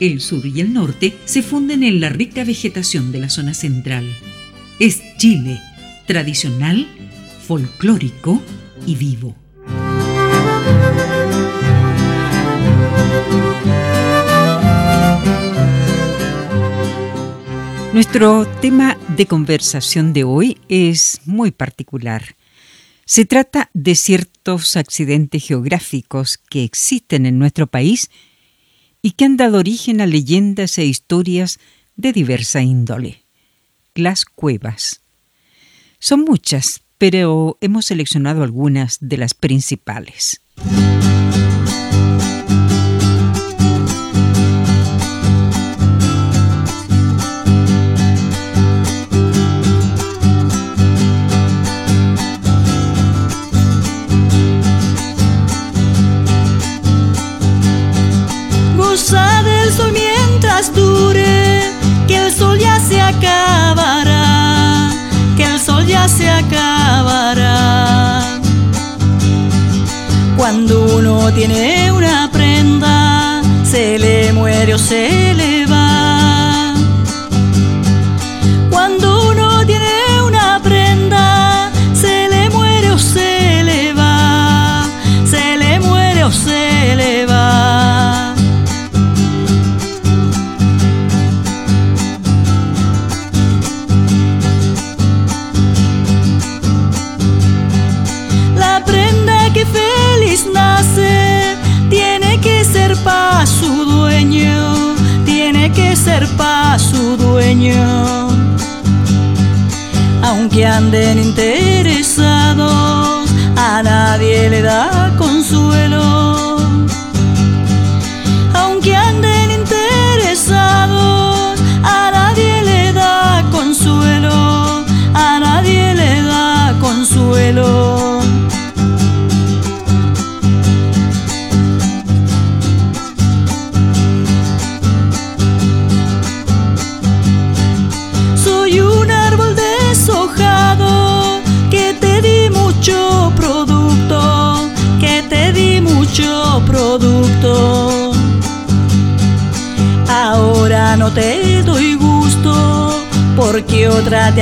El sur y el norte se funden en la rica vegetación de la zona central. Es Chile, tradicional, folclórico y vivo. Nuestro tema de conversación de hoy es muy particular. Se trata de ciertos accidentes geográficos que existen en nuestro país y que han dado origen a leyendas e historias de diversa índole. Las cuevas. Son muchas, pero hemos seleccionado algunas de las principales. Tiene una prenda, se le muere o se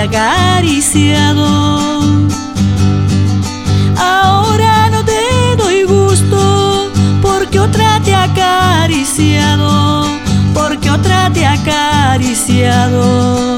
acariciado. Ahora no te doy gusto porque otra te ha acariciado, porque otra te ha acariciado.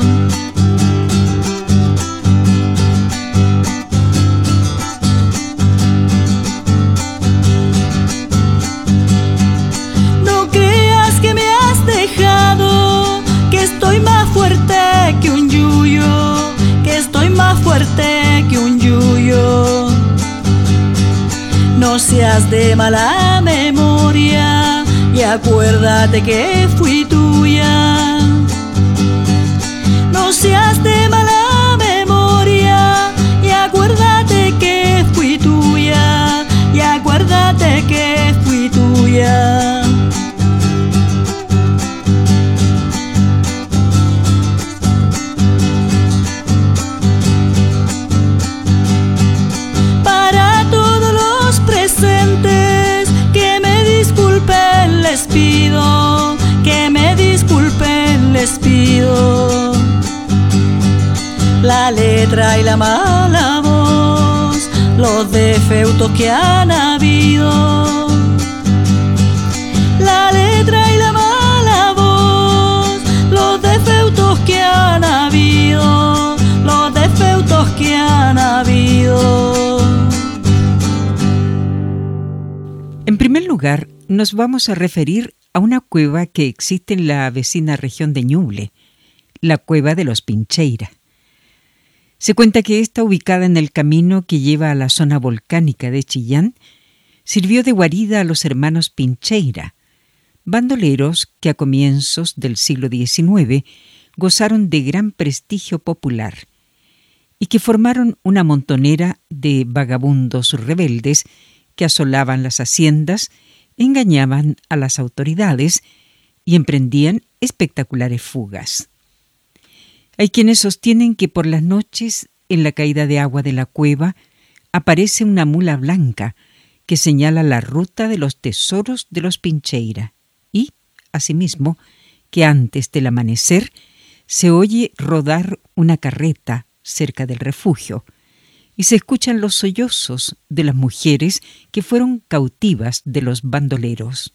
Seas de mala memoria y acuérdate que fui tuya. No seas de mala memoria y acuérdate que fui tuya. Y acuérdate que fui tuya. Y la mala voz, los defectos que han habido. La letra y la mala voz, los defectos que han habido, los defectos que han habido. En primer lugar, nos vamos a referir a una cueva que existe en la vecina región de Ñuble, la cueva de los Pincheira. Se cuenta que esta, ubicada en el camino que lleva a la zona volcánica de Chillán, sirvió de guarida a los hermanos Pincheira, bandoleros que a comienzos del siglo XIX gozaron de gran prestigio popular y que formaron una montonera de vagabundos rebeldes que asolaban las haciendas, engañaban a las autoridades y emprendían espectaculares fugas. Hay quienes sostienen que por las noches, en la caída de agua de la cueva, aparece una mula blanca que señala la ruta de los tesoros de los Pincheira y, asimismo, que antes del amanecer se oye rodar una carreta cerca del refugio y se escuchan los sollozos de las mujeres que fueron cautivas de los bandoleros.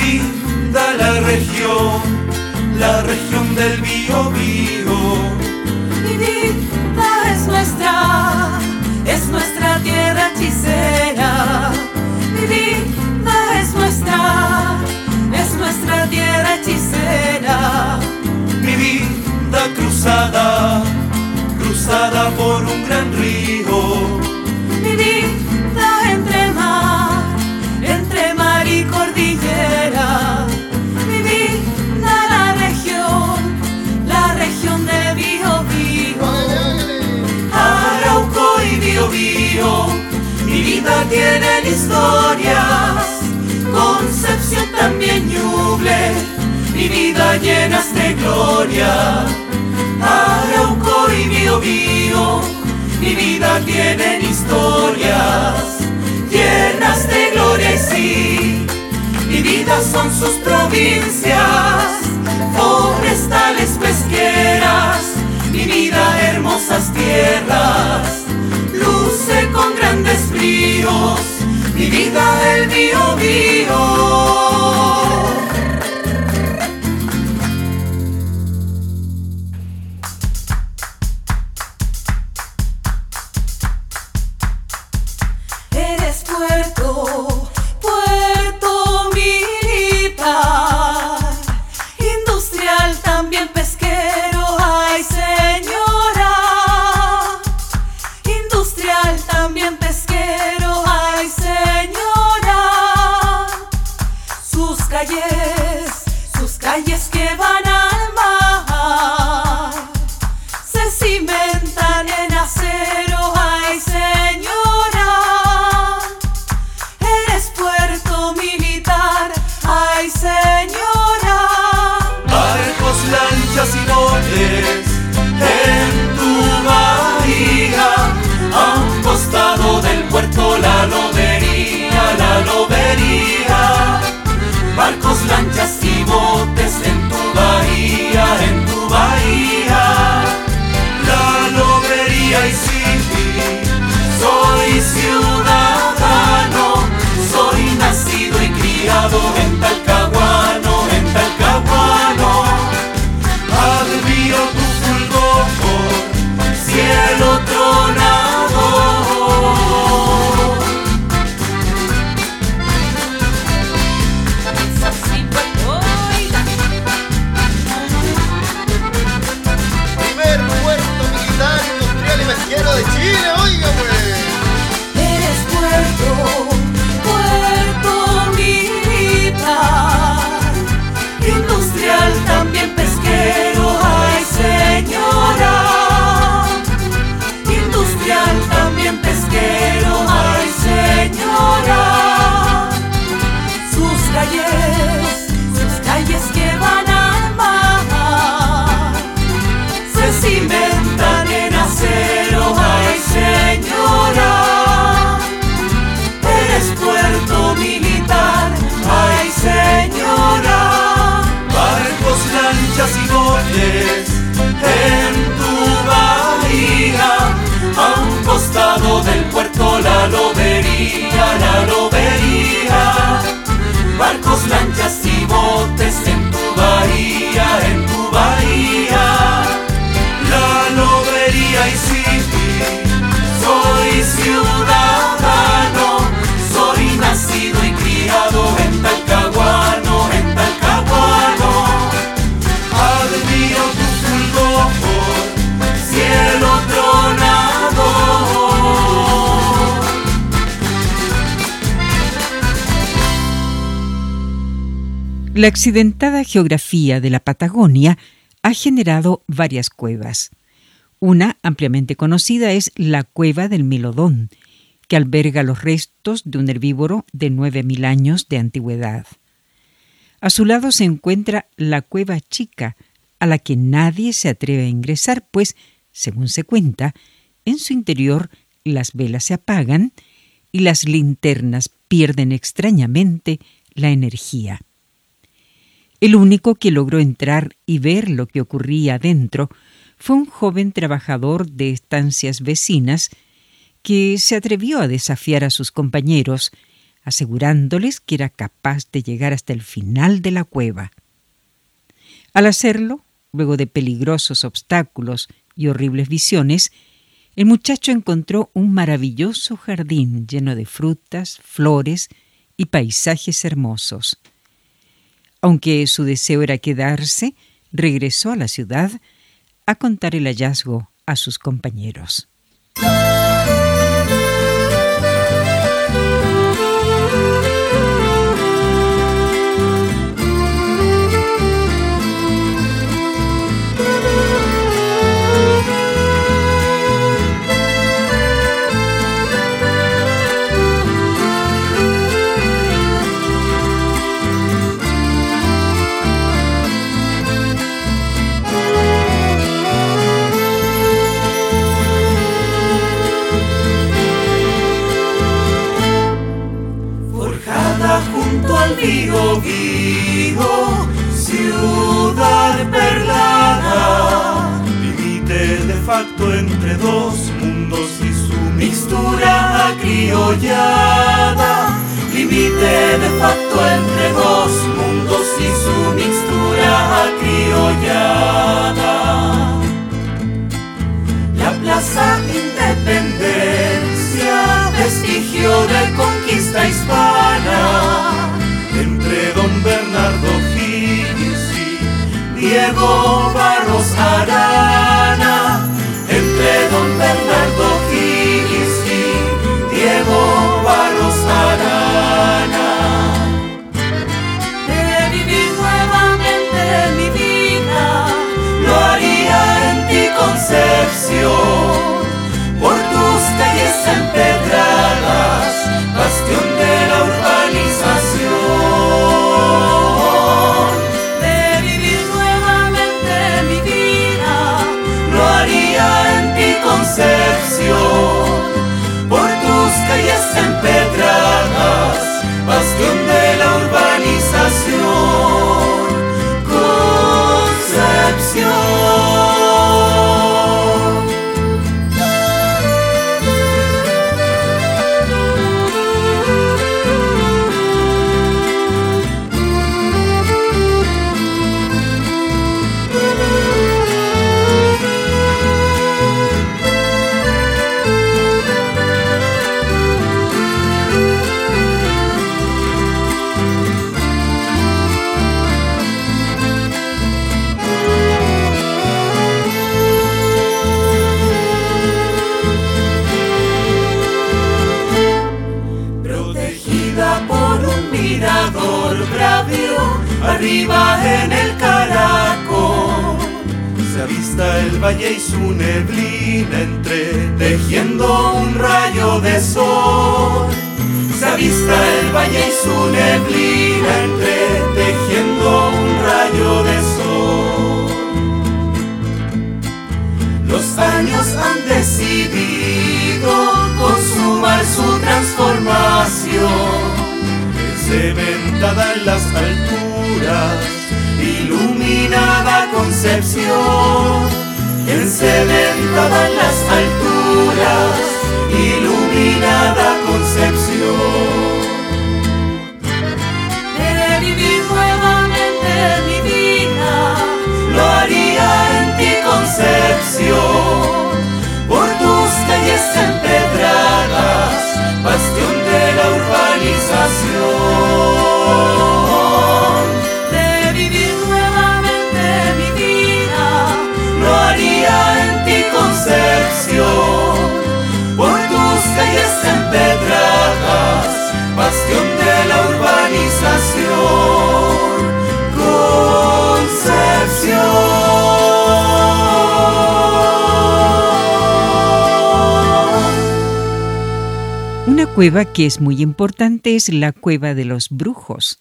linda la región, la región del bio, bio. Linda es nuestra, es nuestra tierra hechicera. Linda es nuestra, es nuestra tierra hechicera. Mi linda cruzada, cruzada por un gran río. Mi vida tiene historias, Concepción también Ñuble, mi vida llenas de gloria. Arauco y Biobío, mi vida tienen historias, llenas de gloria y sí, mi vida son sus provincias, forestales pesqueras, mi vida hermosas tierras mi vida del mío, mío. See María la La accidentada geografía de la Patagonia ha generado varias cuevas. Una ampliamente conocida es la cueva del Milodón, que alberga los restos de un herbívoro de 9.000 años de antigüedad. A su lado se encuentra la cueva chica, a la que nadie se atreve a ingresar, pues, según se cuenta, en su interior las velas se apagan y las linternas pierden extrañamente la energía. El único que logró entrar y ver lo que ocurría dentro fue un joven trabajador de estancias vecinas que se atrevió a desafiar a sus compañeros, asegurándoles que era capaz de llegar hasta el final de la cueva. Al hacerlo, luego de peligrosos obstáculos y horribles visiones, el muchacho encontró un maravilloso jardín lleno de frutas, flores y paisajes hermosos. Aunque su deseo era quedarse, regresó a la ciudad a contar el hallazgo a sus compañeros. Jehová los. Arriba en el Caracol. Se avista el valle y su neblina entre tejiendo un rayo de sol. Se avista el valle y su neblina entre tejiendo un rayo de sol. Los años han decidido consumar su transformación. Cementada en las alturas iluminada concepción, encementada en las alturas, iluminada concepción. Cueva que es muy importante es la cueva de los brujos.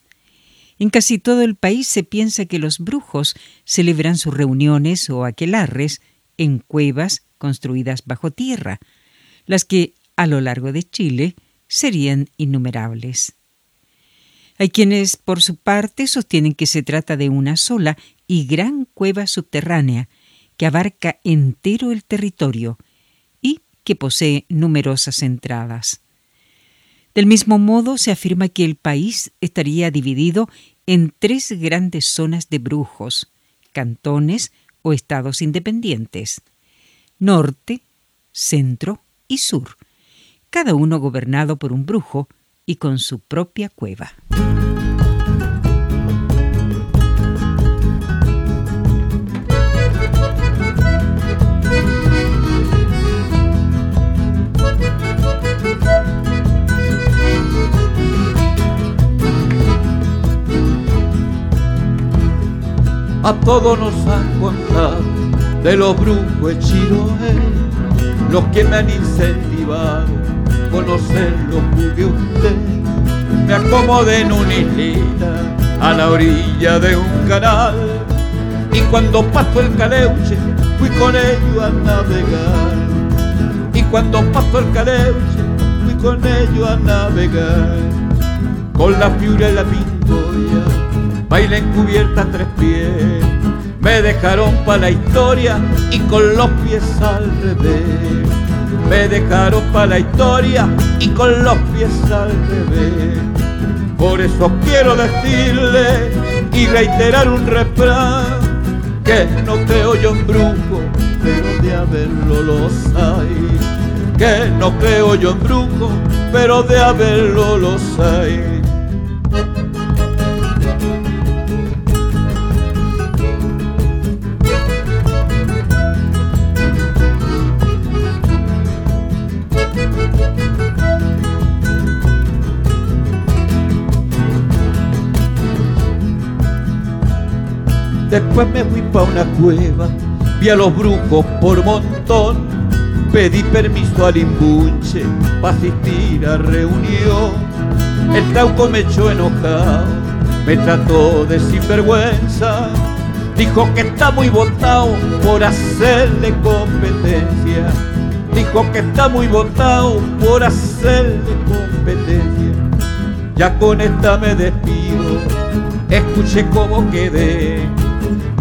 En casi todo el país se piensa que los brujos celebran sus reuniones o aquelarres en cuevas construidas bajo tierra, las que a lo largo de Chile serían innumerables. Hay quienes, por su parte, sostienen que se trata de una sola y gran cueva subterránea que abarca entero el territorio y que posee numerosas entradas. Del mismo modo, se afirma que el país estaría dividido en tres grandes zonas de brujos, cantones o estados independientes, norte, centro y sur, cada uno gobernado por un brujo y con su propia cueva. A todos nos han contado de los brujos de Chiloé, los que me han incentivado a conocer los de usted. Me acomodé en una islita a la orilla de un canal y cuando pasó el caleuche fui con ellos a navegar. Y cuando pasó el caleuche fui con ellos a navegar. Con la piura y la pintoya baila encubierta tres pies. Me dejaron para la historia y con los pies al revés. Me dejaron para la historia y con los pies al revés. Por eso quiero decirle y reiterar un refrán que no creo yo en brujo, pero de haberlo los hay. Que no creo yo en brujo, pero de haberlo los hay. Después me fui pa' una cueva, vi a los brujos por montón, pedí permiso al imbunche pa' asistir a reunión. El tauco me echó enojado, me trató de sinvergüenza, dijo que está muy botado por hacerle competencia. Dijo que está muy botado por hacerle competencia. Ya con esta me despido, escuché cómo quedé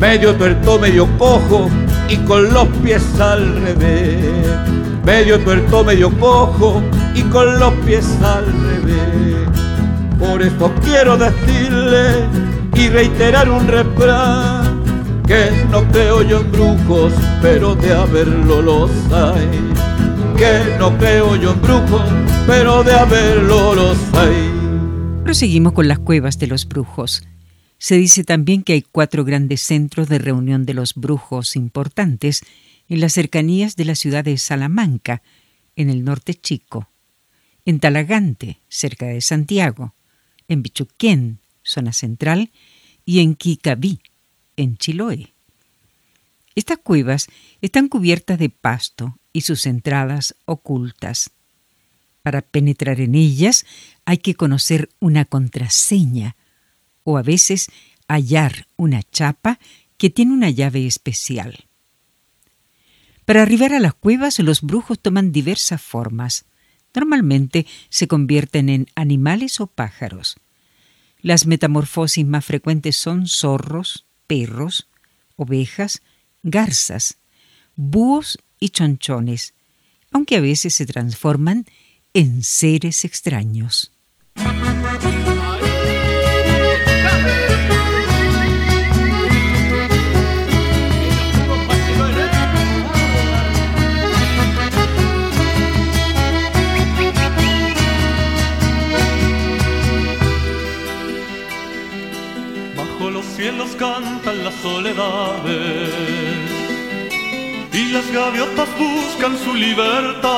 medio tuerto, medio cojo y con los pies al revés. Medio tuerto, medio cojo y con los pies al revés. Por eso quiero decirle y reiterar un refrán que no creo yo en brujos, pero de haberlo los hay. Que no creo yo en brujos, pero de haberlo los hay. Proseguimos con las cuevas de los brujos. Se dice también que hay cuatro grandes centros de reunión de los brujos importantes en las cercanías de la ciudad de Salamanca, en el norte chico, en Talagante, cerca de Santiago, en Bichuquén, zona central, y en Quicaví, en Chiloé. Estas cuevas están cubiertas de pasto y sus entradas ocultas. Para penetrar en ellas hay que conocer una contraseña o a veces hallar una chapa que tiene una llave especial. Para arribar a las cuevas los brujos toman diversas formas. Normalmente se convierten en animales o pájaros. Las metamorfosis más frecuentes son zorros, perros, ovejas, garzas, búhos y chonchones, aunque a veces se transforman en seres extraños. Cantan las soledades y las gaviotas buscan su libertad.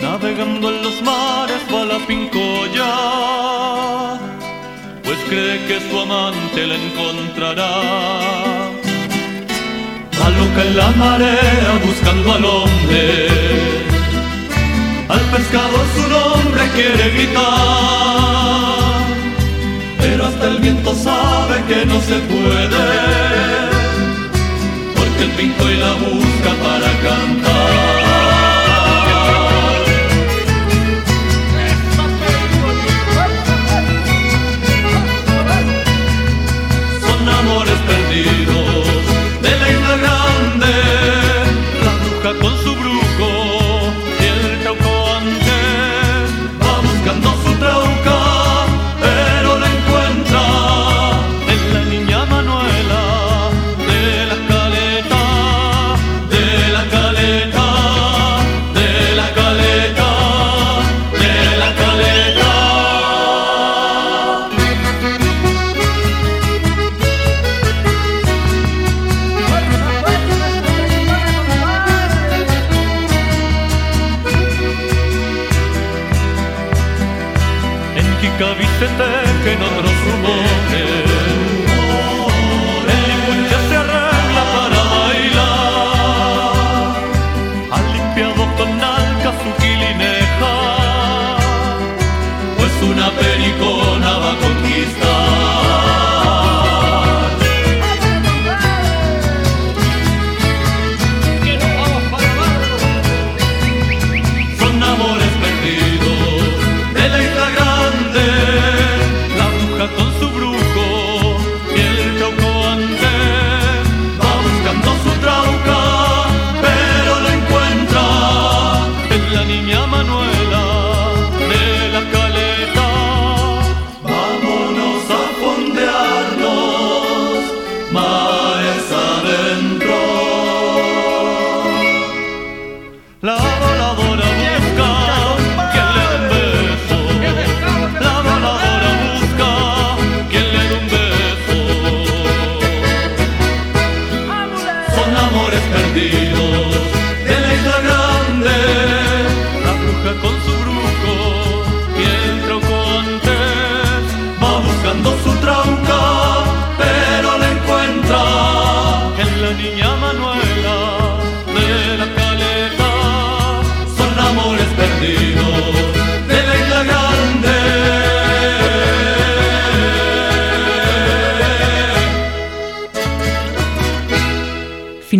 Navegando en los mares va la pincoya, pues cree que su amante la encontrará. Va loca en la marea buscando al hombre Al pescador su nombre quiere gritar, pero hasta el viento sabe que no se puede, porque el pinto y la busca para cantar.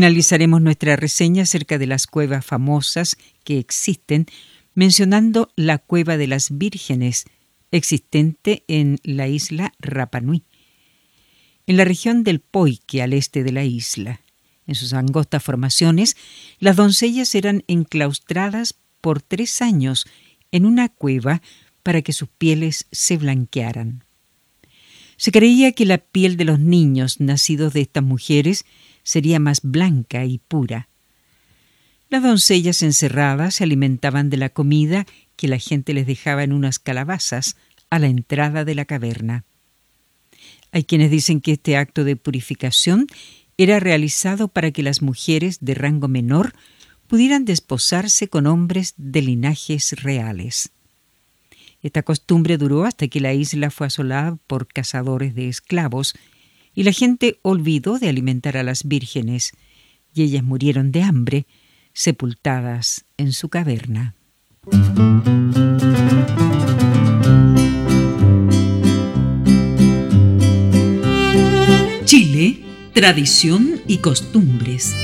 Finalizaremos nuestra reseña acerca de las cuevas famosas que existen, mencionando la Cueva de las Vírgenes, existente en la isla Rapanui, en la región del Poike, al este de la isla. En sus angostas formaciones, las doncellas eran enclaustradas por tres años en una cueva para que sus pieles se blanquearan. Se creía que la piel de los niños nacidos de estas mujeres sería más blanca y pura. Las doncellas encerradas se alimentaban de la comida que la gente les dejaba en unas calabazas a la entrada de la caverna. Hay quienes dicen que este acto de purificación era realizado para que las mujeres de rango menor pudieran desposarse con hombres de linajes reales. Esta costumbre duró hasta que la isla fue asolada por cazadores de esclavos y la gente olvidó de alimentar a las vírgenes, y ellas murieron de hambre, sepultadas en su caverna. Chile, tradición y costumbres.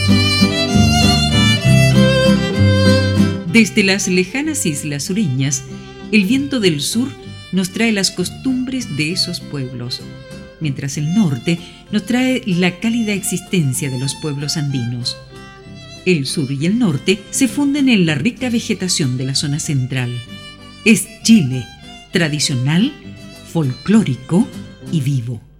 Desde las lejanas islas sureñas, el viento del sur nos trae las costumbres de esos pueblos mientras el norte nos trae la cálida existencia de los pueblos andinos. El sur y el norte se funden en la rica vegetación de la zona central. Es Chile, tradicional, folclórico y vivo.